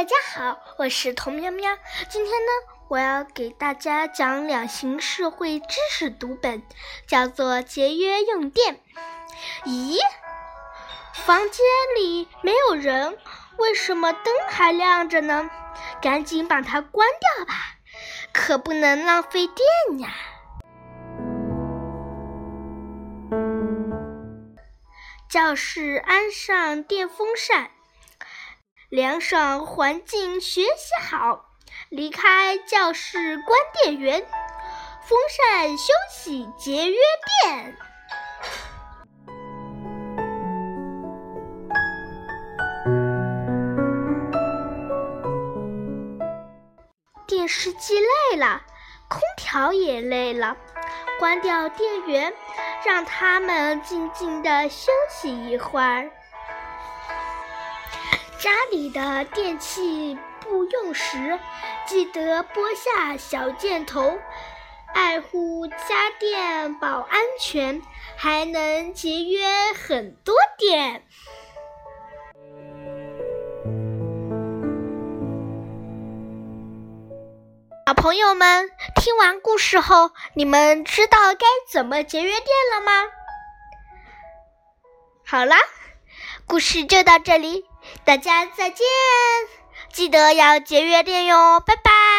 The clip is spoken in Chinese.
大家好，我是童喵喵。今天呢，我要给大家讲两型社会知识读本，叫做节约用电。咦，房间里没有人，为什么灯还亮着呢？赶紧把它关掉吧，可不能浪费电呀。教室安上电风扇。凉爽环境，学习好。离开教室，关电源，风扇休息，节约电。电视机累了，空调也累了，关掉电源，让他们静静的休息一会儿。家里的电器不用时，记得拨下小箭头，爱护家电保安全，还能节约很多电。小朋友们，听完故事后，你们知道该怎么节约电了吗？好啦，故事就到这里。大家再见，记得要节约电哟，拜拜。